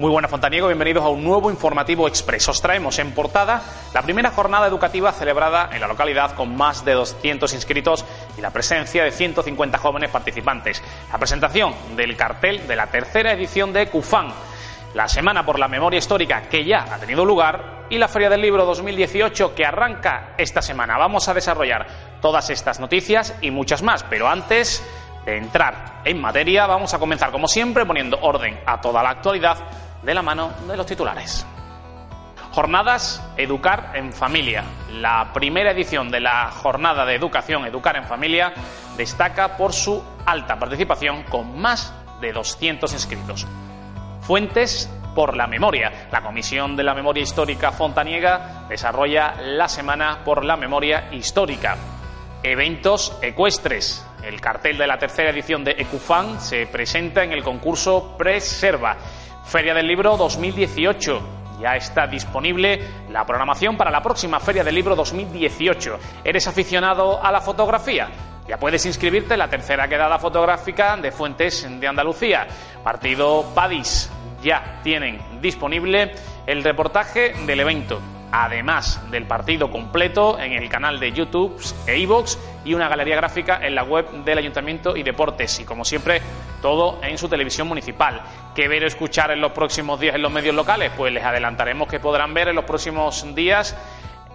Muy buenas Fontaniego, bienvenidos a un nuevo informativo expreso. Os traemos en portada la primera jornada educativa celebrada en la localidad con más de 200 inscritos y la presencia de 150 jóvenes participantes. La presentación del cartel de la tercera edición de CUFAN, la Semana por la Memoria Histórica que ya ha tenido lugar y la Feria del Libro 2018 que arranca esta semana. Vamos a desarrollar todas estas noticias y muchas más, pero antes de entrar en materia vamos a comenzar como siempre poniendo orden a toda la actualidad de la mano de los titulares. Jornadas Educar en Familia. La primera edición de la jornada de educación Educar en Familia destaca por su alta participación con más de 200 inscritos. Fuentes por la memoria. La Comisión de la Memoria Histórica Fontaniega desarrolla la Semana por la Memoria Histórica. Eventos ecuestres. El cartel de la tercera edición de Ecufan se presenta en el concurso Preserva Feria del Libro 2018. Ya está disponible la programación para la próxima Feria del Libro 2018. ¿Eres aficionado a la fotografía? Ya puedes inscribirte en la tercera quedada fotográfica de Fuentes de Andalucía. Partido Padis. Ya tienen disponible el reportaje del evento además del partido completo en el canal de YouTube e iVoox y una galería gráfica en la web del Ayuntamiento y Deportes. Y como siempre, todo en su televisión municipal. ¿Qué ver o escuchar en los próximos días en los medios locales? Pues les adelantaremos que podrán ver en los próximos días,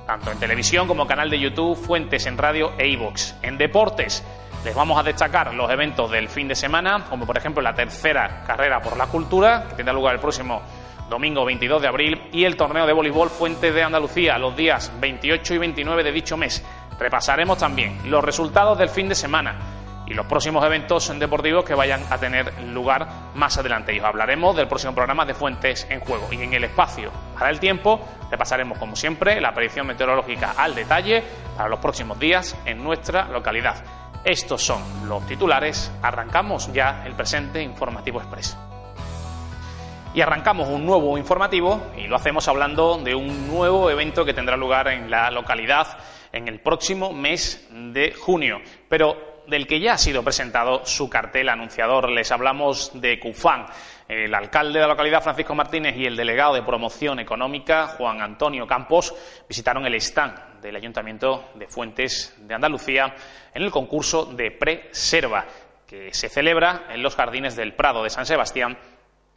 tanto en televisión como canal de YouTube, fuentes en radio e iVoox. En deportes. Les vamos a destacar los eventos del fin de semana, como por ejemplo la tercera carrera por la cultura, que tendrá lugar el próximo domingo 22 de abril, y el torneo de voleibol Fuente de Andalucía, los días 28 y 29 de dicho mes. Repasaremos también los resultados del fin de semana y los próximos eventos deportivos que vayan a tener lugar más adelante. Y os hablaremos del próximo programa de Fuentes en Juego. Y en el espacio para el tiempo repasaremos, como siempre, la predicción meteorológica al detalle para los próximos días en nuestra localidad. Estos son los titulares. Arrancamos ya el presente informativo expreso. Y arrancamos un nuevo informativo y lo hacemos hablando de un nuevo evento que tendrá lugar en la localidad en el próximo mes de junio, pero del que ya ha sido presentado su cartel anunciador. Les hablamos de CUFAN. El alcalde de la localidad, Francisco Martínez, y el delegado de promoción económica, Juan Antonio Campos, visitaron el stand del Ayuntamiento de Fuentes de Andalucía en el concurso de Preserva, que se celebra en los jardines del Prado de San Sebastián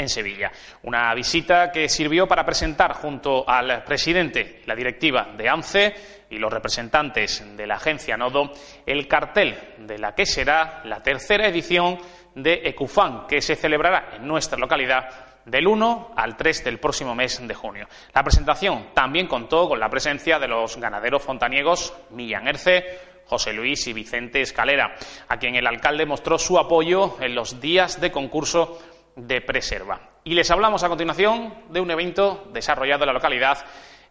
en Sevilla. Una visita que sirvió para presentar junto al presidente, la directiva de ANCE y los representantes de la agencia Nodo el cartel de la que será la tercera edición de Ecufan, que se celebrará en nuestra localidad del 1 al 3 del próximo mes de junio. La presentación también contó con la presencia de los ganaderos fontaniegos Millán Erce, José Luis y Vicente Escalera, a quien el alcalde mostró su apoyo en los días de concurso de Preserva. Y les hablamos a continuación de un evento desarrollado en la localidad,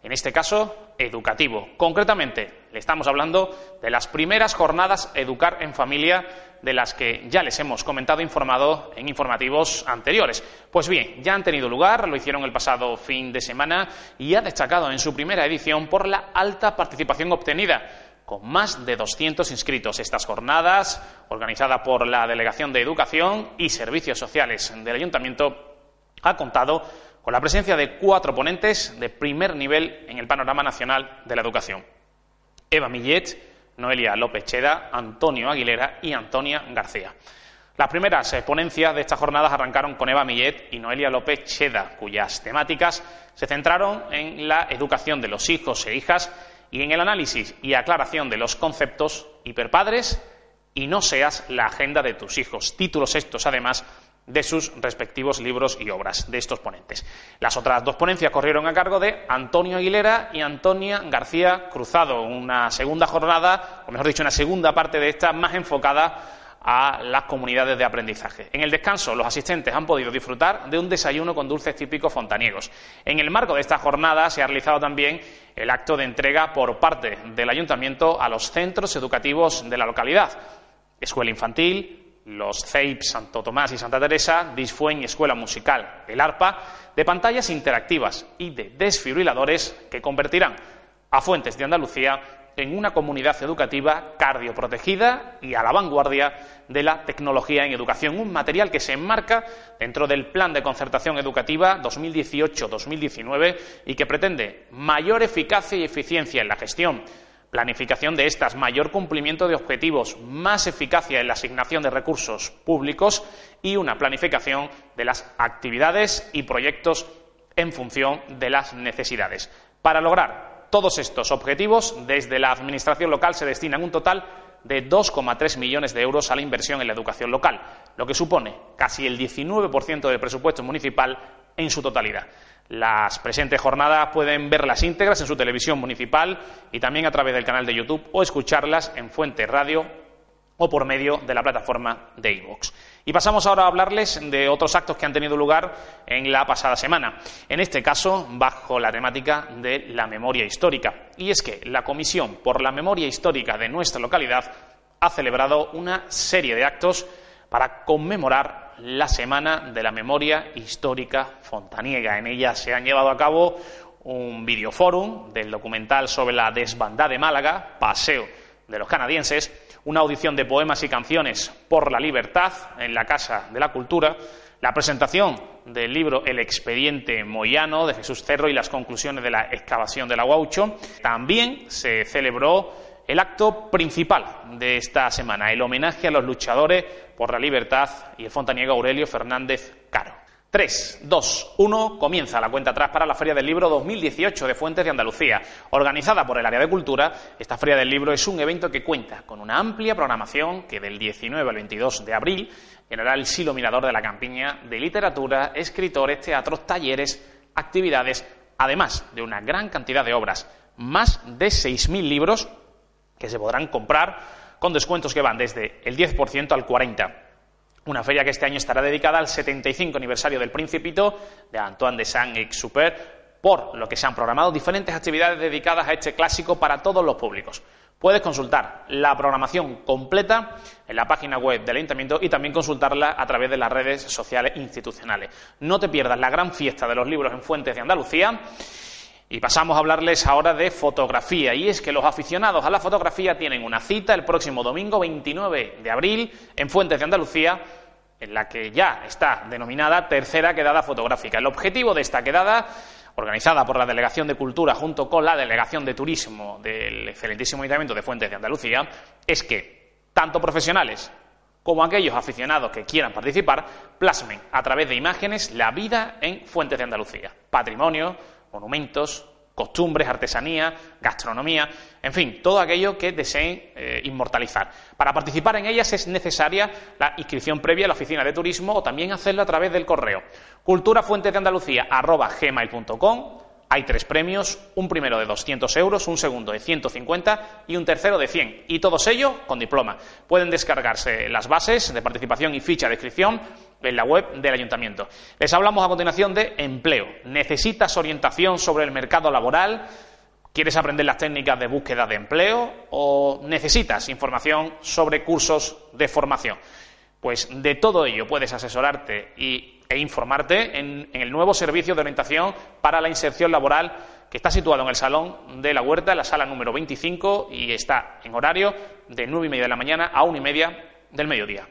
en este caso educativo. Concretamente, le estamos hablando de las primeras jornadas Educar en Familia, de las que ya les hemos comentado informado en informativos anteriores. Pues bien, ya han tenido lugar, lo hicieron el pasado fin de semana y ha destacado en su primera edición por la alta participación obtenida con más de 200 inscritos. Estas jornadas, organizadas por la Delegación de Educación y Servicios Sociales del Ayuntamiento, ha contado con la presencia de cuatro ponentes de primer nivel en el panorama nacional de la educación. Eva Millet, Noelia López Cheda, Antonio Aguilera y Antonia García. Las primeras eh, ponencias de estas jornadas arrancaron con Eva Millet y Noelia López Cheda, cuyas temáticas se centraron en la educación de los hijos e hijas y en el análisis y aclaración de los conceptos hiperpadres y no seas la agenda de tus hijos. Títulos estos, además, de sus respectivos libros y obras de estos ponentes. Las otras dos ponencias corrieron a cargo de Antonio Aguilera y Antonia García Cruzado, una segunda jornada, o mejor dicho, una segunda parte de esta más enfocada a las comunidades de aprendizaje. En el descanso, los asistentes han podido disfrutar de un desayuno con dulces típicos fontaniegos. En el marco de esta jornada se ha realizado también el acto de entrega por parte del ayuntamiento a los centros educativos de la localidad. Escuela infantil, los CEIP Santo Tomás y Santa Teresa, Disfuen y Escuela Musical El Arpa, de pantallas interactivas y de desfibriladores que convertirán a Fuentes de Andalucía en una comunidad educativa cardioprotegida y a la vanguardia de la tecnología en educación, un material que se enmarca dentro del Plan de Concertación Educativa 2018-2019 y que pretende mayor eficacia y eficiencia en la gestión planificación de estas, mayor cumplimiento de objetivos, más eficacia en la asignación de recursos públicos y una planificación de las actividades y proyectos en función de las necesidades. Para lograr todos estos objetivos, desde la Administración local se destinan un total de 2,3 millones de euros a la inversión en la educación local, lo que supone casi el 19% del presupuesto municipal en su totalidad. Las presentes jornadas pueden verlas íntegras en su televisión municipal y también a través del canal de YouTube o escucharlas en Fuente Radio o por medio de la plataforma de iVoox. Y pasamos ahora a hablarles de otros actos que han tenido lugar en la pasada semana. En este caso, bajo la temática de la memoria histórica. Y es que la Comisión por la Memoria Histórica de nuestra localidad ha celebrado una serie de actos para conmemorar la Semana de la Memoria Histórica Fontaniega. En ella se han llevado a cabo un videoforum del documental sobre la desbandada de Málaga, Paseo de los Canadienses, una audición de poemas y canciones por la libertad en la Casa de la Cultura, la presentación del libro El expediente moyano de Jesús Cerro y las conclusiones de la excavación de la Guaucho. También se celebró el acto principal de esta semana, el homenaje a los luchadores por la libertad y el fontaniego Aurelio Fernández Caro. 3, 2, 1, comienza la cuenta atrás para la Feria del Libro 2018 de Fuentes de Andalucía. Organizada por el área de cultura, esta Feria del Libro es un evento que cuenta con una amplia programación que del 19 al 22 de abril generará el silo mirador de la campiña de literatura, escritores, teatros, talleres, actividades, además de una gran cantidad de obras, más de 6.000 libros que se podrán comprar con descuentos que van desde el 10% al 40%. Una feria que este año estará dedicada al 75 aniversario del Principito de Antoine de Saint-Exupéry, por lo que se han programado diferentes actividades dedicadas a este clásico para todos los públicos. Puedes consultar la programación completa en la página web del Ayuntamiento y también consultarla a través de las redes sociales institucionales. No te pierdas la gran fiesta de los libros en Fuentes de Andalucía y pasamos a hablarles ahora de fotografía. Y es que los aficionados a la fotografía tienen una cita el próximo domingo 29 de abril en Fuentes de Andalucía, en la que ya está denominada Tercera Quedada Fotográfica. El objetivo de esta quedada, organizada por la Delegación de Cultura junto con la Delegación de Turismo del excelentísimo Ayuntamiento de Fuentes de Andalucía, es que tanto profesionales como aquellos aficionados que quieran participar plasmen a través de imágenes la vida en Fuentes de Andalucía, patrimonio, monumentos, costumbres, artesanía, gastronomía, en fin, todo aquello que deseen eh, inmortalizar. Para participar en ellas es necesaria la inscripción previa a la oficina de turismo o también hacerlo a través del correo culturafuentesdeandalucía.gmail.com hay tres premios, un primero de 200 euros, un segundo de 150 y un tercero de 100, y todos ellos con diploma. Pueden descargarse las bases de participación y ficha de inscripción en la web del ayuntamiento. Les hablamos a continuación de empleo. ¿Necesitas orientación sobre el mercado laboral? ¿Quieres aprender las técnicas de búsqueda de empleo? ¿O necesitas información sobre cursos de formación? Pues de todo ello puedes asesorarte y e informarte en, el nuevo servicio de orientación para la inserción laboral que está situado en el Salón de la Huerta, la sala número 25, y está en horario de nueve y media de la mañana a una y media del mediodía.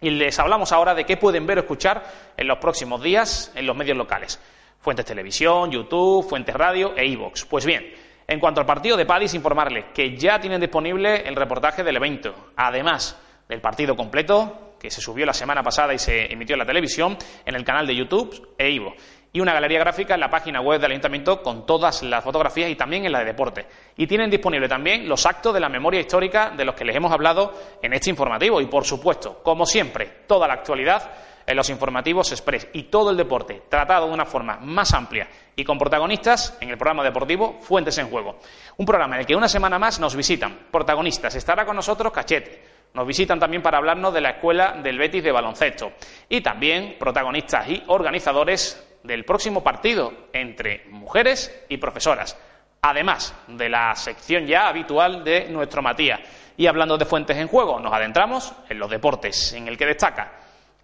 Y les hablamos ahora de qué pueden ver o escuchar en los próximos días en los medios locales. Fuentes Televisión, YouTube, Fuentes Radio e iVox. Pues bien, en cuanto al partido de Padis, informarles que ya tienen disponible el reportaje del evento. Además del partido completo, que se subió la semana pasada y se emitió en la televisión, en el canal de YouTube e Ivo. Y una galería gráfica en la página web del Ayuntamiento con todas las fotografías y también en la de deporte. Y tienen disponible también los actos de la memoria histórica de los que les hemos hablado en este informativo. Y por supuesto, como siempre, toda la actualidad en los informativos Express y todo el deporte tratado de una forma más amplia y con protagonistas en el programa deportivo Fuentes en Juego. Un programa en el que una semana más nos visitan protagonistas. Estará con nosotros Cachete, nos visitan también para hablarnos de la Escuela del Betis de Baloncesto y también protagonistas y organizadores del próximo partido entre mujeres y profesoras, además de la sección ya habitual de nuestro Matías. Y hablando de fuentes en juego, nos adentramos en los deportes, en el que destaca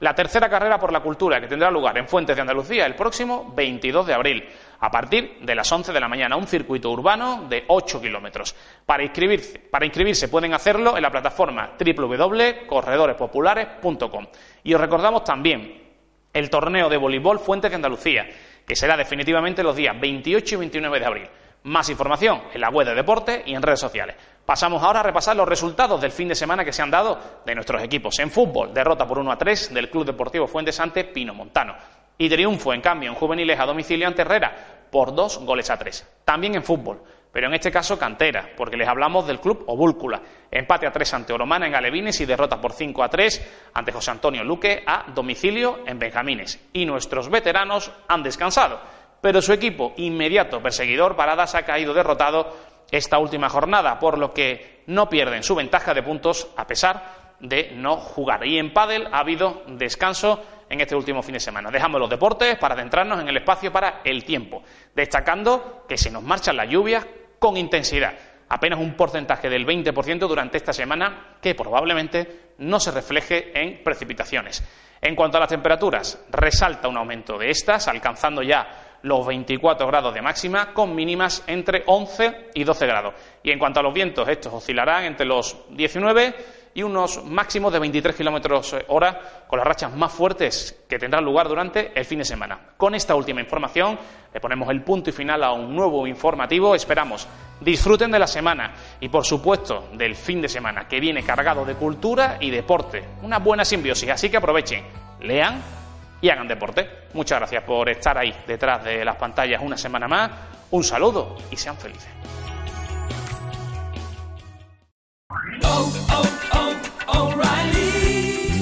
la tercera carrera por la cultura que tendrá lugar en Fuentes de Andalucía el próximo 22 de abril, a partir de las 11 de la mañana, un circuito urbano de 8 kilómetros. Para inscribirse, para inscribirse pueden hacerlo en la plataforma www.corredorespopulares.com. Y os recordamos también el torneo de voleibol Fuentes de Andalucía, que será definitivamente los días 28 y 29 de abril. Más información en la web de deporte y en redes sociales. Pasamos ahora a repasar los resultados del fin de semana que se han dado de nuestros equipos. En fútbol, derrota por 1 a 3 del Club Deportivo Fuentes ante Pino Montano. Y triunfo, en cambio, en juveniles a domicilio ante Herrera por 2 goles a 3. También en fútbol, pero en este caso cantera, porque les hablamos del club Obúlcula. Empate a 3 ante Oromana en Alevines y derrota por 5 a 3 ante José Antonio Luque a domicilio en Benjamines. Y nuestros veteranos han descansado, pero su equipo inmediato perseguidor Paradas ha caído derrotado esta última jornada, por lo que no pierden su ventaja de puntos a pesar de no jugar. Y en pádel ha habido descanso en este último fin de semana. Dejamos los deportes para adentrarnos en el espacio para el tiempo, destacando que se nos marchan las lluvias con intensidad, apenas un porcentaje del 20% durante esta semana que probablemente no se refleje en precipitaciones. En cuanto a las temperaturas, resalta un aumento de estas, alcanzando ya los 24 grados de máxima, con mínimas entre 11 y 12 grados. Y en cuanto a los vientos, estos oscilarán entre los 19 y unos máximos de 23 kilómetros hora, con las rachas más fuertes que tendrán lugar durante el fin de semana. Con esta última información le ponemos el punto y final a un nuevo informativo. Esperamos disfruten de la semana y, por supuesto, del fin de semana, que viene cargado de cultura y deporte. Una buena simbiosis, así que aprovechen, lean y hagan deporte. Muchas gracias por estar ahí detrás de las pantallas una semana más. Un saludo y sean felices. Oh, oh,